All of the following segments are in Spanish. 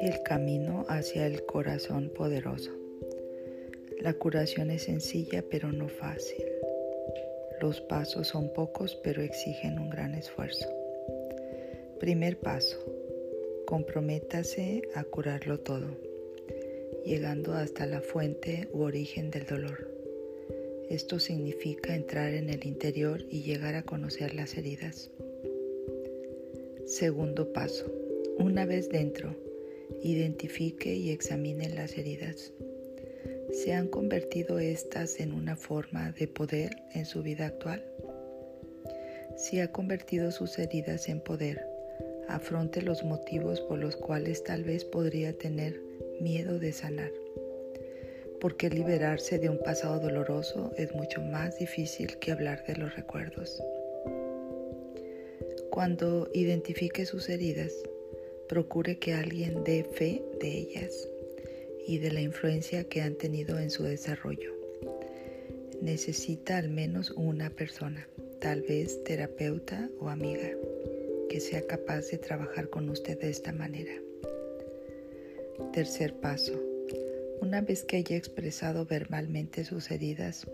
El camino hacia el corazón poderoso. La curación es sencilla pero no fácil. Los pasos son pocos pero exigen un gran esfuerzo. Primer paso. Comprométase a curarlo todo, llegando hasta la fuente u origen del dolor. Esto significa entrar en el interior y llegar a conocer las heridas. Segundo paso. Una vez dentro, identifique y examine las heridas. ¿Se han convertido estas en una forma de poder en su vida actual? Si ha convertido sus heridas en poder, afronte los motivos por los cuales tal vez podría tener miedo de sanar. Porque liberarse de un pasado doloroso es mucho más difícil que hablar de los recuerdos. Cuando identifique sus heridas, procure que alguien dé fe de ellas y de la influencia que han tenido en su desarrollo. Necesita al menos una persona, tal vez terapeuta o amiga, que sea capaz de trabajar con usted de esta manera. Tercer paso. Una vez que haya expresado verbalmente sus heridas,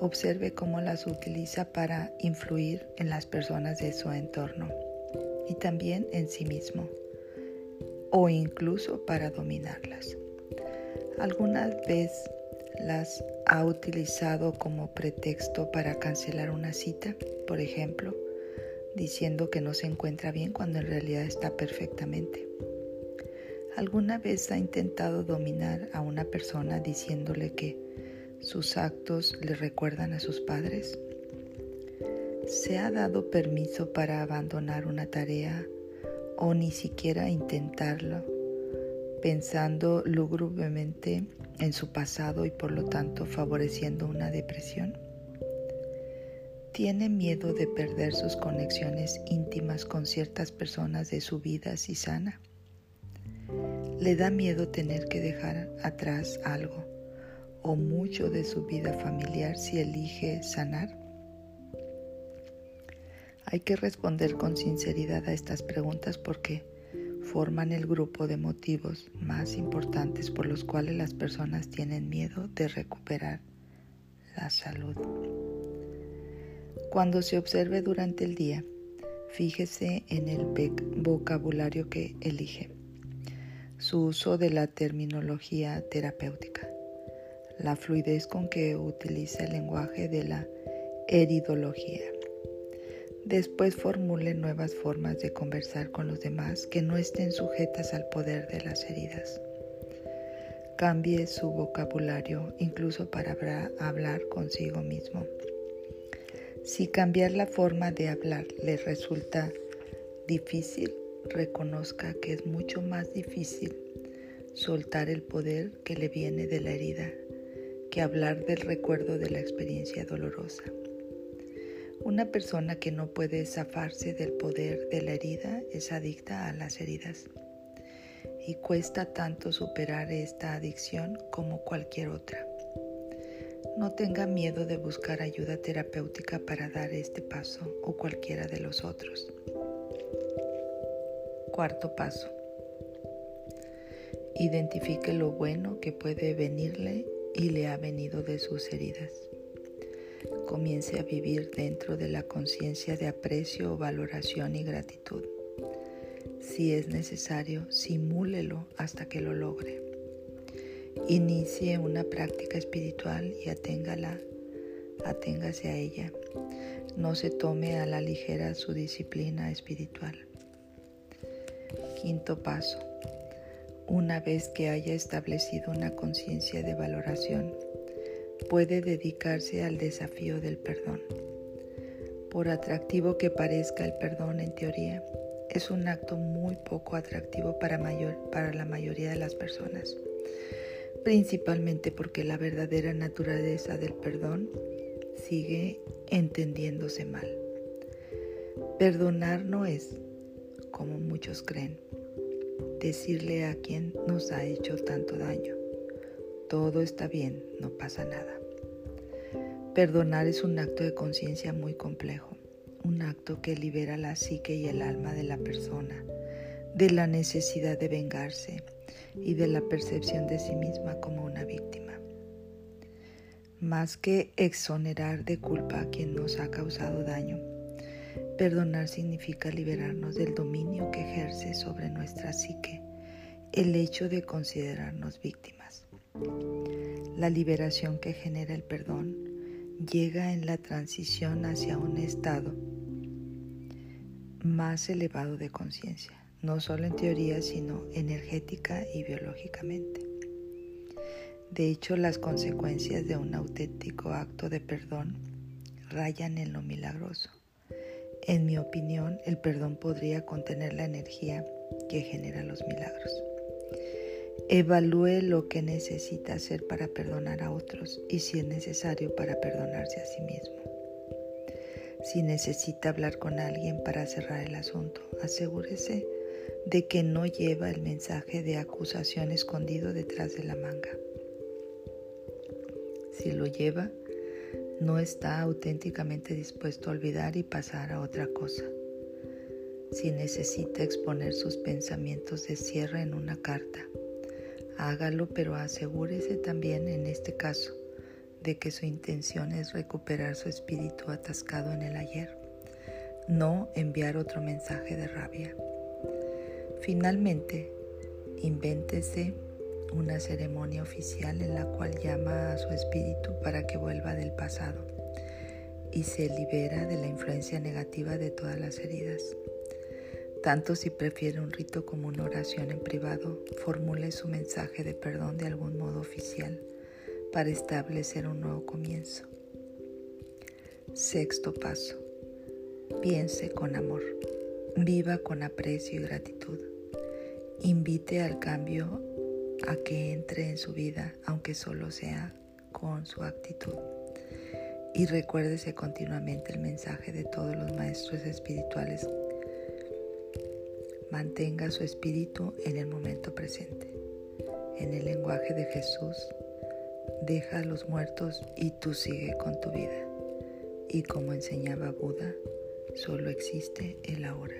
observe cómo las utiliza para influir en las personas de su entorno y también en sí mismo, o incluso para dominarlas. ¿Alguna vez las ha utilizado como pretexto para cancelar una cita, por ejemplo, diciendo que no se encuentra bien cuando en realidad está perfectamente? ¿Alguna vez ha intentado dominar a una persona diciéndole que sus actos le recuerdan a sus padres? ¿Se ha dado permiso para abandonar una tarea o ni siquiera intentarlo pensando lúgubremente en su pasado y por lo tanto favoreciendo una depresión? ¿Tiene miedo de perder sus conexiones íntimas con ciertas personas de su vida si sana? ¿Le da miedo tener que dejar atrás algo o mucho de su vida familiar si elige sanar? Hay que responder con sinceridad a estas preguntas porque forman el grupo de motivos más importantes por los cuales las personas tienen miedo de recuperar la salud. Cuando se observe durante el día, fíjese en el vocabulario que elige, su uso de la terminología terapéutica, la fluidez con que utiliza el lenguaje de la heridología Después formule nuevas formas de conversar con los demás que no estén sujetas al poder de las heridas. Cambie su vocabulario incluso para hablar consigo mismo. Si cambiar la forma de hablar le resulta difícil, reconozca que es mucho más difícil soltar el poder que le viene de la herida que hablar del recuerdo de la experiencia dolorosa. Una persona que no puede zafarse del poder de la herida es adicta a las heridas y cuesta tanto superar esta adicción como cualquier otra. No tenga miedo de buscar ayuda terapéutica para dar este paso o cualquiera de los otros. Cuarto paso. Identifique lo bueno que puede venirle y le ha venido de sus heridas comience a vivir dentro de la conciencia de aprecio, valoración y gratitud. Si es necesario, simúlelo hasta que lo logre. Inicie una práctica espiritual y aténgala, aténgase a ella. No se tome a la ligera su disciplina espiritual. Quinto paso. Una vez que haya establecido una conciencia de valoración, puede dedicarse al desafío del perdón. Por atractivo que parezca el perdón en teoría, es un acto muy poco atractivo para, la mayoría de las personas, principalmente porque la verdadera naturaleza del perdón sigue entendiéndose mal. Perdonar no es, como muchos creen, decirle a quien nos ha hecho tanto daño todo está bien, no pasa nada. Perdonar es un acto de conciencia muy complejo, un acto que libera la psique y el alma de la persona de la necesidad de vengarse y de la percepción de sí misma como una víctima. Más que exonerar de culpa a quien nos ha causado daño, perdonar significa liberarnos del dominio que ejerce sobre nuestra psique el hecho de considerarnos víctimas. La liberación que genera el perdón llega en la transición hacia un estado más elevado de conciencia, no solo en teoría, sino energética y biológicamente. De hecho, las consecuencias de un auténtico acto de perdón rayan en lo milagroso. En mi opinión, el perdón podría contener la energía que genera los milagros. Evalúe lo que necesita hacer para perdonar a otros y si es necesario para perdonarse a sí mismo. Si necesita hablar con alguien para cerrar el asunto, asegúrese de que no lleva el mensaje de acusación escondido detrás de la manga. Si lo lleva, no está auténticamente dispuesto a olvidar y pasar a otra cosa. Si necesita exponer sus pensamientos de cierre en una carta, hágalo, pero asegúrese también en este caso de que su intención es recuperar su espíritu atascado en el ayer, no enviar otro mensaje de rabia. Finalmente, invéntese una ceremonia oficial en la cual llama a su espíritu para que vuelva del pasado y se libera de la influencia negativa de todas las heridas. Tanto si prefiere un rito como una oración en privado, formule su mensaje de perdón de algún modo oficial para establecer un nuevo comienzo. Sexto paso. Piense con amor. Viva con aprecio y gratitud. Invite al cambio a que entre en su vida, aunque solo sea con su actitud. Y recuérdese continuamente el mensaje de todos los maestros espirituales Mantenga su espíritu en el momento presente. En el lenguaje de Jesús, deja a los muertos y tú sigue con tu vida. Y como enseñaba Buda, solo existe el ahora.